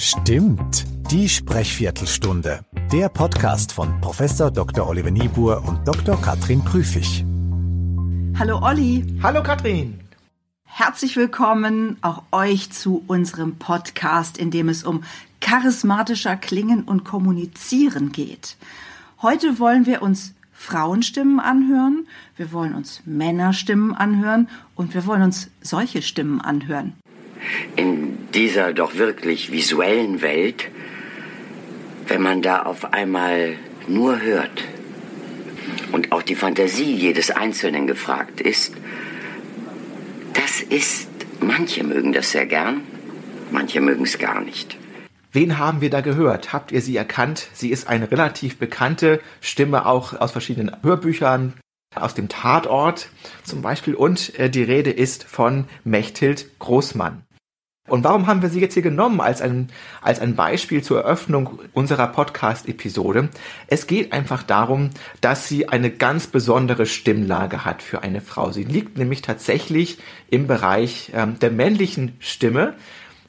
Stimmt, die Sprechviertelstunde. Der Podcast von Prof. Dr. Oliver Niebuhr und Dr. Katrin Prüfig. Hallo Olli. Hallo Katrin. Herzlich willkommen auch euch zu unserem Podcast, in dem es um charismatischer Klingen und Kommunizieren geht. Heute wollen wir uns Frauenstimmen anhören, wir wollen uns Männerstimmen anhören und wir wollen uns solche Stimmen anhören. In dieser doch wirklich visuellen Welt, wenn man da auf einmal nur hört und auch die Fantasie jedes Einzelnen gefragt ist, das ist, manche mögen das sehr gern, manche mögen es gar nicht. Wen haben wir da gehört? Habt ihr sie erkannt? Sie ist eine relativ bekannte Stimme auch aus verschiedenen Hörbüchern, aus dem Tatort zum Beispiel. Und äh, die Rede ist von Mechthild Großmann. Und warum haben wir sie jetzt hier genommen als ein, als ein Beispiel zur Eröffnung unserer Podcast-Episode? Es geht einfach darum, dass sie eine ganz besondere Stimmlage hat für eine Frau. Sie liegt nämlich tatsächlich im Bereich ähm, der männlichen Stimme.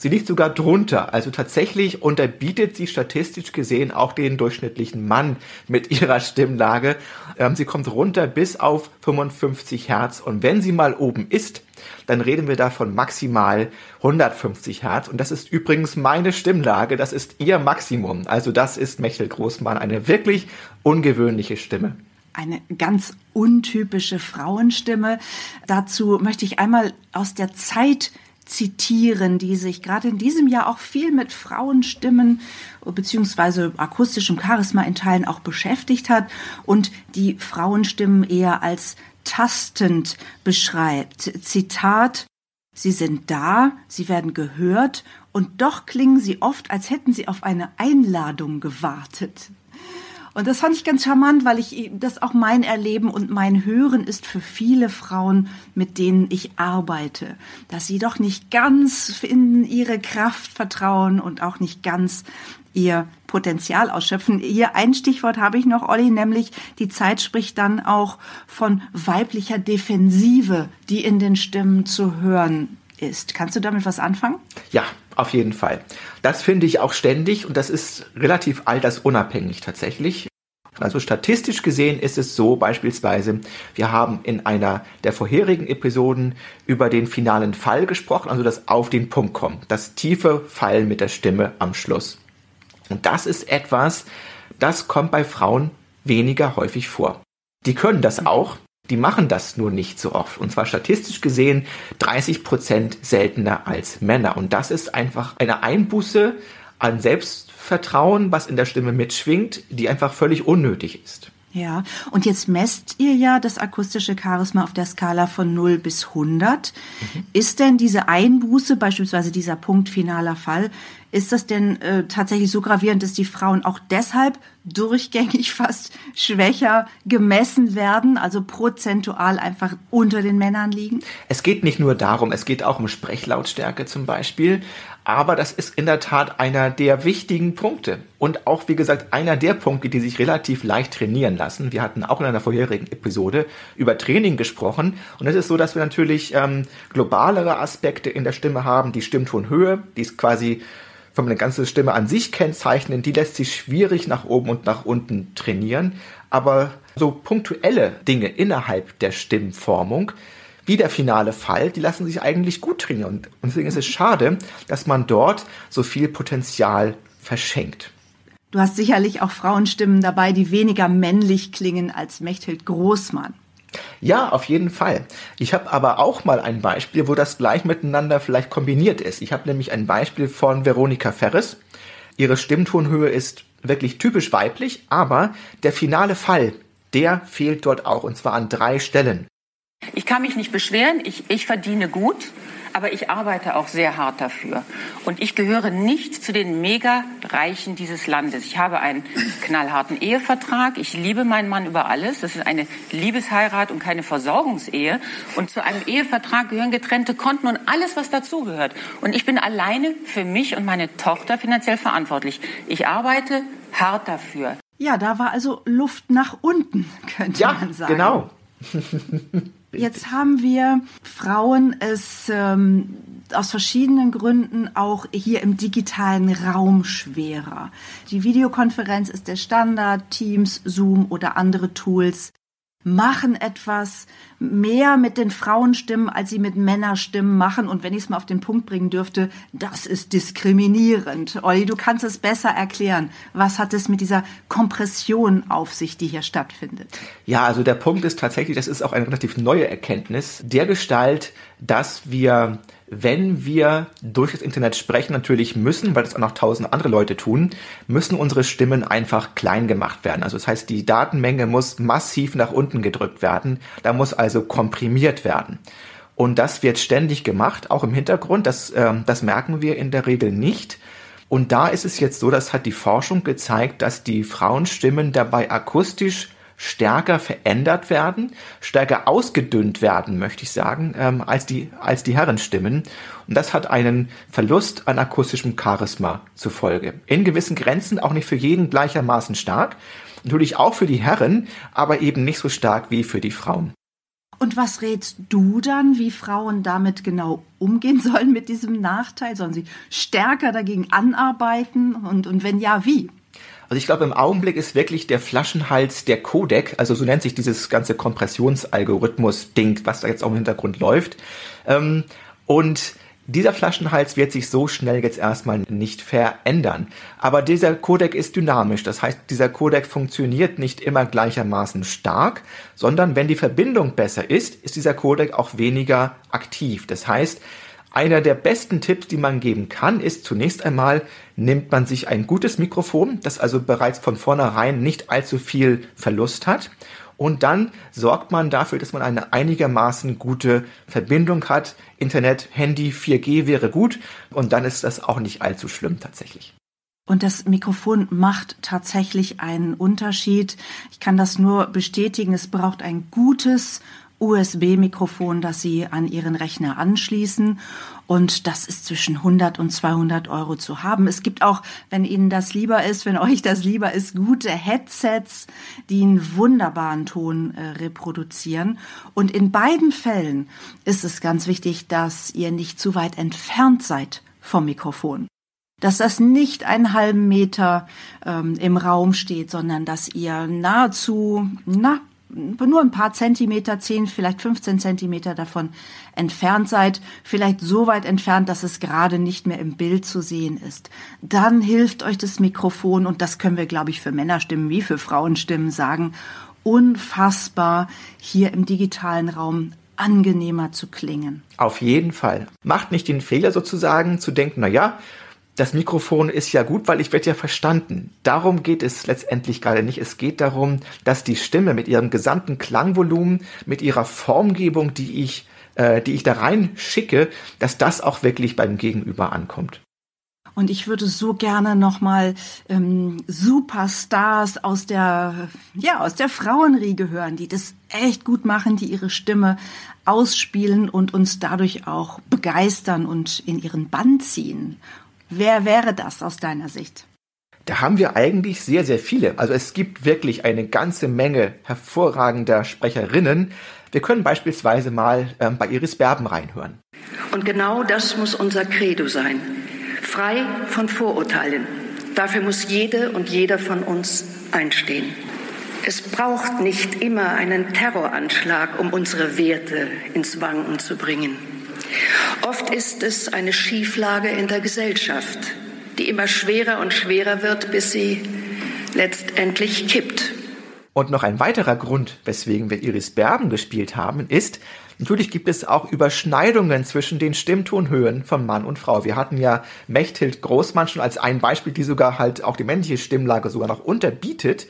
Sie liegt sogar drunter. Also tatsächlich unterbietet sie statistisch gesehen auch den durchschnittlichen Mann mit ihrer Stimmlage. Ähm, sie kommt runter bis auf 55 Hertz. Und wenn sie mal oben ist, dann reden wir davon maximal 150 Hertz. Und das ist übrigens meine Stimmlage. Das ist ihr Maximum. Also das ist Mechtel Großmann. Eine wirklich ungewöhnliche Stimme eine ganz untypische Frauenstimme. Dazu möchte ich einmal aus der Zeit zitieren, die sich gerade in diesem Jahr auch viel mit Frauenstimmen beziehungsweise akustischem Charisma in Teilen auch beschäftigt hat und die Frauenstimmen eher als tastend beschreibt. Zitat Sie sind da, sie werden gehört, und doch klingen sie oft, als hätten sie auf eine Einladung gewartet. Und das fand ich ganz charmant, weil ich das auch mein Erleben und mein Hören ist für viele Frauen, mit denen ich arbeite, dass sie doch nicht ganz in ihre Kraft vertrauen und auch nicht ganz ihr Potenzial ausschöpfen. Hier ein Stichwort habe ich noch, Olli, nämlich die Zeit spricht dann auch von weiblicher Defensive, die in den Stimmen zu hören ist. Kannst du damit was anfangen? Ja, auf jeden Fall. Das finde ich auch ständig und das ist relativ altersunabhängig tatsächlich. Also statistisch gesehen ist es so beispielsweise, wir haben in einer der vorherigen Episoden über den finalen Fall gesprochen, also das auf den Punkt kommen, das tiefe Fallen mit der Stimme am Schluss. Und das ist etwas, das kommt bei Frauen weniger häufig vor. Die können das auch, die machen das nur nicht so oft. Und zwar statistisch gesehen 30 Prozent seltener als Männer. Und das ist einfach eine Einbuße an Selbstvertrauen, was in der Stimme mitschwingt, die einfach völlig unnötig ist. Ja, und jetzt messt ihr ja das akustische Charisma auf der Skala von 0 bis 100. Mhm. Ist denn diese Einbuße, beispielsweise dieser Punkt finaler Fall, ist das denn äh, tatsächlich so gravierend, dass die Frauen auch deshalb durchgängig fast schwächer gemessen werden, also prozentual einfach unter den Männern liegen? Es geht nicht nur darum, es geht auch um Sprechlautstärke zum Beispiel. Aber das ist in der Tat einer der wichtigen Punkte. Und auch, wie gesagt, einer der Punkte, die sich relativ leicht trainieren lassen. Wir hatten auch in einer vorherigen Episode über Training gesprochen. Und es ist so, dass wir natürlich ähm, globalere Aspekte in der Stimme haben. Die Stimmtonhöhe, die ist quasi von eine ganze Stimme an sich kennzeichnen, die lässt sich schwierig nach oben und nach unten trainieren. Aber so punktuelle Dinge innerhalb der Stimmformung, wie der finale Fall, die lassen sich eigentlich gut trainieren. Und deswegen ist es schade, dass man dort so viel Potenzial verschenkt. Du hast sicherlich auch Frauenstimmen dabei, die weniger männlich klingen als Mechthild Großmann. Ja, auf jeden Fall. Ich habe aber auch mal ein Beispiel, wo das gleich miteinander vielleicht kombiniert ist. Ich habe nämlich ein Beispiel von Veronika Ferres. Ihre Stimmtonhöhe ist wirklich typisch weiblich, aber der finale Fall, der fehlt dort auch und zwar an drei Stellen. Ich kann mich nicht beschweren, ich, ich verdiene gut, aber ich arbeite auch sehr hart dafür. Und ich gehöre nicht zu den Mega-Reichen dieses Landes. Ich habe einen knallharten Ehevertrag. Ich liebe meinen Mann über alles. Das ist eine Liebesheirat und keine Versorgungsehe. Und zu einem Ehevertrag gehören getrennte Konten und alles, was dazugehört. Und ich bin alleine für mich und meine Tochter finanziell verantwortlich. Ich arbeite hart dafür. Ja, da war also Luft nach unten, könnte ja, man sagen. Genau. Jetzt haben wir Frauen es ähm, aus verschiedenen Gründen auch hier im digitalen Raum schwerer. Die Videokonferenz ist der Standard, Teams, Zoom oder andere Tools machen etwas mehr mit den Frauenstimmen, als sie mit Männerstimmen machen. Und wenn ich es mal auf den Punkt bringen dürfte, das ist diskriminierend. Olli, du kannst es besser erklären. Was hat es mit dieser Kompression auf sich, die hier stattfindet? Ja, also der Punkt ist tatsächlich, das ist auch eine relativ neue Erkenntnis, der Gestalt, dass wir wenn wir durch das Internet sprechen, natürlich müssen, weil das auch noch tausend andere Leute tun, müssen unsere Stimmen einfach klein gemacht werden. Also das heißt, die Datenmenge muss massiv nach unten gedrückt werden. Da muss also komprimiert werden. Und das wird ständig gemacht, auch im Hintergrund. Das, äh, das merken wir in der Regel nicht. Und da ist es jetzt so, das hat die Forschung gezeigt, dass die Frauenstimmen dabei akustisch stärker verändert werden, stärker ausgedünnt werden, möchte ich sagen, ähm, als die, als die Herrenstimmen. Und das hat einen Verlust an akustischem Charisma zur Folge. In gewissen Grenzen auch nicht für jeden gleichermaßen stark. Natürlich auch für die Herren, aber eben nicht so stark wie für die Frauen. Und was rätst du dann, wie Frauen damit genau umgehen sollen mit diesem Nachteil? Sollen sie stärker dagegen anarbeiten? Und, und wenn ja, wie? Also ich glaube, im Augenblick ist wirklich der Flaschenhals der Codec, also so nennt sich dieses ganze Kompressionsalgorithmus-Ding, was da jetzt auch im Hintergrund läuft. Ähm, und dieser Flaschenhals wird sich so schnell jetzt erstmal nicht verändern. Aber dieser Codec ist dynamisch. Das heißt, dieser Codec funktioniert nicht immer gleichermaßen stark, sondern wenn die Verbindung besser ist, ist dieser Codec auch weniger aktiv. Das heißt, einer der besten Tipps, die man geben kann, ist zunächst einmal, nimmt man sich ein gutes Mikrofon, das also bereits von vornherein nicht allzu viel Verlust hat. Und dann sorgt man dafür, dass man eine einigermaßen gute Verbindung hat. Internet, Handy, 4G wäre gut. Und dann ist das auch nicht allzu schlimm tatsächlich. Und das Mikrofon macht tatsächlich einen Unterschied. Ich kann das nur bestätigen. Es braucht ein gutes USB-Mikrofon, das Sie an Ihren Rechner anschließen. Und das ist zwischen 100 und 200 Euro zu haben. Es gibt auch, wenn Ihnen das lieber ist, wenn euch das lieber ist, gute Headsets, die einen wunderbaren Ton äh, reproduzieren. Und in beiden Fällen ist es ganz wichtig, dass ihr nicht zu weit entfernt seid vom Mikrofon dass das nicht einen halben Meter ähm, im Raum steht, sondern dass ihr nahezu, na, nur ein paar Zentimeter, 10, vielleicht 15 Zentimeter davon entfernt seid, vielleicht so weit entfernt, dass es gerade nicht mehr im Bild zu sehen ist. Dann hilft euch das Mikrofon und das können wir, glaube ich, für Männerstimmen wie für Frauenstimmen sagen, unfassbar hier im digitalen Raum angenehmer zu klingen. Auf jeden Fall. Macht nicht den Fehler sozusagen zu denken, na ja, das Mikrofon ist ja gut, weil ich werde ja verstanden. Darum geht es letztendlich gerade nicht. Es geht darum, dass die Stimme mit ihrem gesamten Klangvolumen, mit ihrer Formgebung, die ich, äh, die ich da rein schicke, dass das auch wirklich beim Gegenüber ankommt. Und ich würde so gerne nochmal ähm, Superstars aus der, ja, aus der Frauenriege hören, die das echt gut machen, die ihre Stimme ausspielen und uns dadurch auch begeistern und in ihren Bann ziehen. Wer wäre das aus deiner Sicht? Da haben wir eigentlich sehr, sehr viele. Also es gibt wirklich eine ganze Menge hervorragender Sprecherinnen. Wir können beispielsweise mal ähm, bei Iris Berben reinhören. Und genau das muss unser Credo sein. Frei von Vorurteilen. Dafür muss jede und jeder von uns einstehen. Es braucht nicht immer einen Terroranschlag, um unsere Werte ins Wanken zu bringen. Oft ist es eine Schieflage in der Gesellschaft, die immer schwerer und schwerer wird, bis sie letztendlich kippt. Und noch ein weiterer Grund, weswegen wir Iris Berben gespielt haben, ist, natürlich gibt es auch Überschneidungen zwischen den Stimmtonhöhen von Mann und Frau. Wir hatten ja Mechthild Großmann schon als ein Beispiel, die sogar halt auch die männliche Stimmlage sogar noch unterbietet.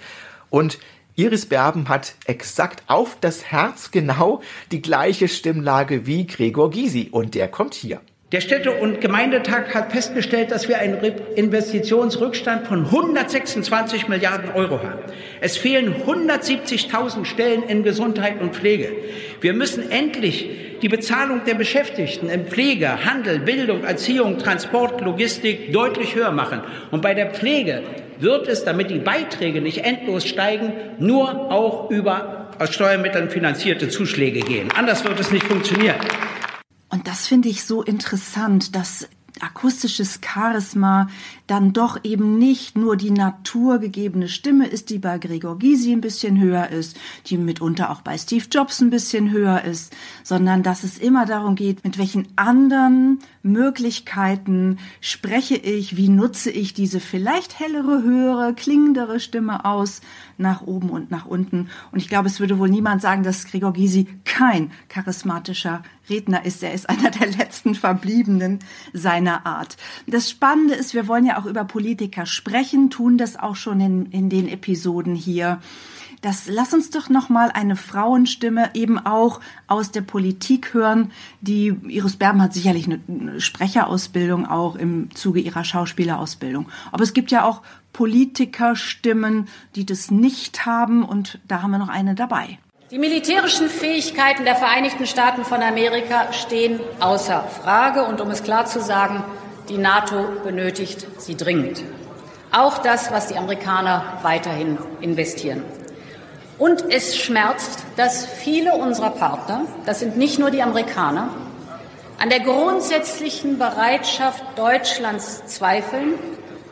Und Iris Berben hat exakt auf das Herz genau die gleiche Stimmlage wie Gregor Gysi und der kommt hier. Der Städte- und Gemeindetag hat festgestellt, dass wir einen Investitionsrückstand von 126 Milliarden Euro haben. Es fehlen 170.000 Stellen in Gesundheit und Pflege. Wir müssen endlich die Bezahlung der Beschäftigten in Pflege, Handel, Bildung, Erziehung, Transport, Logistik deutlich höher machen. Und bei der Pflege wird es, damit die Beiträge nicht endlos steigen, nur auch über aus Steuermitteln finanzierte Zuschläge gehen. Anders wird es nicht funktionieren. Und das finde ich so interessant, dass akustisches Charisma dann doch eben nicht nur die naturgegebene Stimme ist, die bei Gregor Gysi ein bisschen höher ist, die mitunter auch bei Steve Jobs ein bisschen höher ist, sondern dass es immer darum geht, mit welchen anderen Möglichkeiten spreche ich, wie nutze ich diese vielleicht hellere, höhere, klingendere Stimme aus, nach oben und nach unten. Und ich glaube, es würde wohl niemand sagen, dass Gregor Gysi kein charismatischer Redner ist. Er ist einer der letzten Verbliebenen seiner Art. Das Spannende ist, wir wollen ja auch über Politiker sprechen, tun das auch schon in, in den Episoden hier. Das lass uns doch noch mal eine Frauenstimme eben auch aus der Politik hören. Die Iris Berben hat sicherlich eine Sprecherausbildung auch im Zuge ihrer Schauspielerausbildung. Aber es gibt ja auch Politikerstimmen, die das nicht haben und da haben wir noch eine dabei. Die militärischen Fähigkeiten der Vereinigten Staaten von Amerika stehen außer Frage und um es klar zu sagen, die NATO benötigt sie dringend. Auch das, was die Amerikaner weiterhin investieren. Und es schmerzt, dass viele unserer Partner, das sind nicht nur die Amerikaner, an der grundsätzlichen Bereitschaft Deutschlands zweifeln,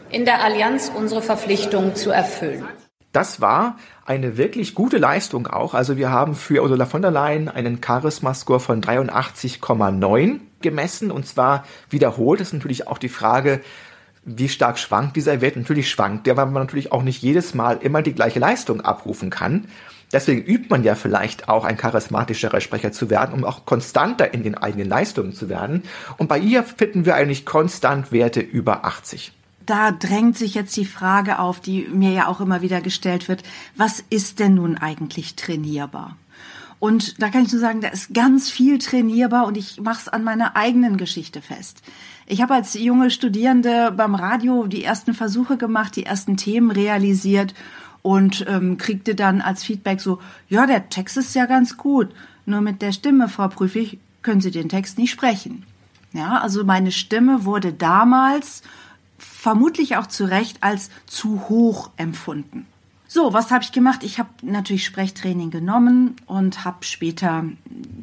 in der Allianz unsere Verpflichtungen zu erfüllen. Das war eine wirklich gute Leistung auch. Also wir haben für Ursula von der Leyen einen Charisma-Score von 83,9 gemessen und zwar wiederholt. Das ist natürlich auch die Frage, wie stark schwankt dieser Wert? Natürlich schwankt der, weil man natürlich auch nicht jedes Mal immer die gleiche Leistung abrufen kann. Deswegen übt man ja vielleicht auch ein charismatischerer Sprecher zu werden, um auch konstanter in den eigenen Leistungen zu werden. Und bei ihr finden wir eigentlich konstant Werte über 80 da drängt sich jetzt die Frage auf, die mir ja auch immer wieder gestellt wird, was ist denn nun eigentlich trainierbar? Und da kann ich nur sagen, da ist ganz viel trainierbar und ich mache es an meiner eigenen Geschichte fest. Ich habe als junge Studierende beim Radio die ersten Versuche gemacht, die ersten Themen realisiert und ähm, kriegte dann als Feedback so, ja, der Text ist ja ganz gut, nur mit der Stimme, Frau Prüfig, können Sie den Text nicht sprechen. Ja, also meine Stimme wurde damals vermutlich auch zu Recht als zu hoch empfunden. So, was habe ich gemacht? Ich habe natürlich Sprechtraining genommen und habe später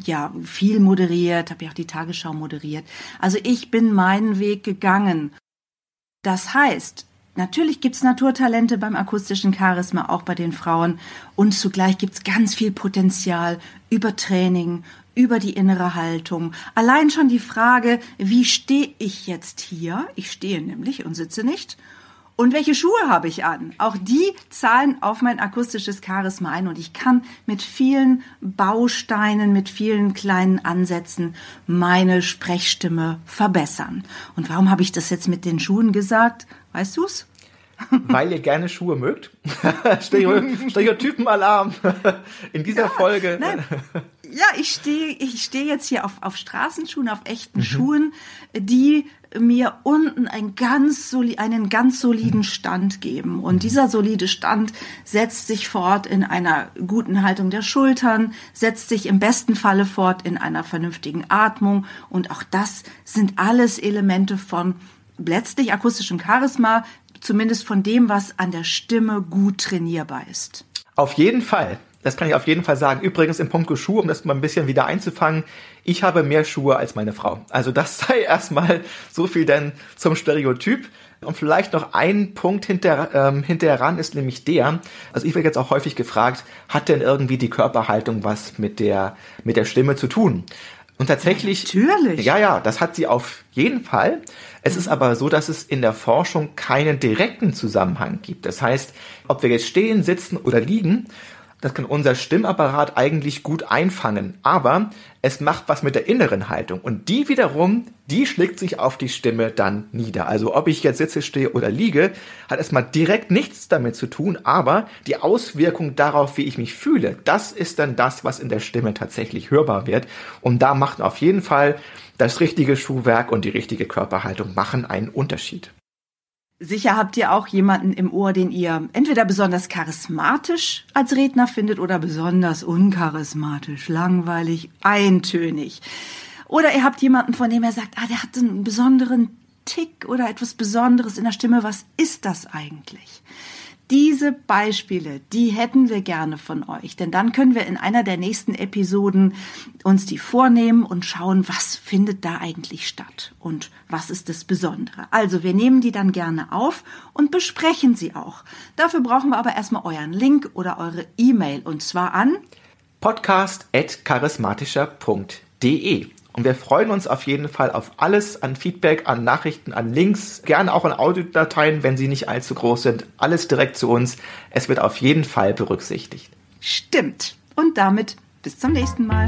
ja viel moderiert, habe ja auch die Tagesschau moderiert. Also ich bin meinen Weg gegangen. Das heißt, natürlich gibt's Naturtalente beim akustischen Charisma, auch bei den Frauen. Und zugleich gibt's ganz viel Potenzial über Training, über die innere Haltung. Allein schon die Frage, wie stehe ich jetzt hier? Ich stehe nämlich und sitze nicht. Und welche Schuhe habe ich an? Auch die zahlen auf mein akustisches Charisma ein und ich kann mit vielen Bausteinen, mit vielen kleinen Ansätzen meine Sprechstimme verbessern. Und warum habe ich das jetzt mit den Schuhen gesagt? Weißt du's? Weil ihr gerne Schuhe mögt. Stereotypenalarm in dieser ja, Folge. Nein, ja, ich stehe ich stehe jetzt hier auf, auf Straßenschuhen, auf echten mhm. Schuhen, die mir unten ein ganz soli einen ganz soliden mhm. Stand geben. Und mhm. dieser solide Stand setzt sich fort in einer guten Haltung der Schultern, setzt sich im besten Falle fort in einer vernünftigen Atmung. Und auch das sind alles Elemente von letztlich akustischem Charisma, zumindest von dem, was an der Stimme gut trainierbar ist. Auf jeden Fall. Das kann ich auf jeden Fall sagen. Übrigens im Punkt Schuhe, um das mal ein bisschen wieder einzufangen, ich habe mehr Schuhe als meine Frau. Also das sei erstmal so viel denn zum Stereotyp. Und vielleicht noch ein Punkt hinter, ähm, hinterher ran ist nämlich der, also ich werde jetzt auch häufig gefragt, hat denn irgendwie die Körperhaltung was mit der, mit der Stimme zu tun? Und tatsächlich. Natürlich. Ja, ja, das hat sie auf jeden Fall. Es ist aber so, dass es in der Forschung keinen direkten Zusammenhang gibt. Das heißt, ob wir jetzt stehen, sitzen oder liegen, das kann unser Stimmapparat eigentlich gut einfangen, aber es macht was mit der inneren Haltung und die wiederum, die schlägt sich auf die Stimme dann nieder. Also ob ich jetzt sitze, stehe oder liege, hat erstmal direkt nichts damit zu tun, aber die Auswirkung darauf, wie ich mich fühle, das ist dann das, was in der Stimme tatsächlich hörbar wird und da macht auf jeden Fall das richtige Schuhwerk und die richtige Körperhaltung machen einen Unterschied. Sicher habt ihr auch jemanden im Ohr, den ihr entweder besonders charismatisch als Redner findet oder besonders uncharismatisch, langweilig, eintönig. Oder ihr habt jemanden, von dem er sagt, ah, der hat einen besonderen Tick oder etwas Besonderes in der Stimme. Was ist das eigentlich? Diese Beispiele, die hätten wir gerne von euch, denn dann können wir in einer der nächsten Episoden uns die vornehmen und schauen, was findet da eigentlich statt und was ist das Besondere. Also wir nehmen die dann gerne auf und besprechen sie auch. Dafür brauchen wir aber erstmal euren Link oder eure E-Mail und zwar an podcast.charismatischer.de. Und wir freuen uns auf jeden Fall auf alles an Feedback, an Nachrichten, an Links, gerne auch an Audiodateien, wenn sie nicht allzu groß sind. Alles direkt zu uns. Es wird auf jeden Fall berücksichtigt. Stimmt. Und damit bis zum nächsten Mal.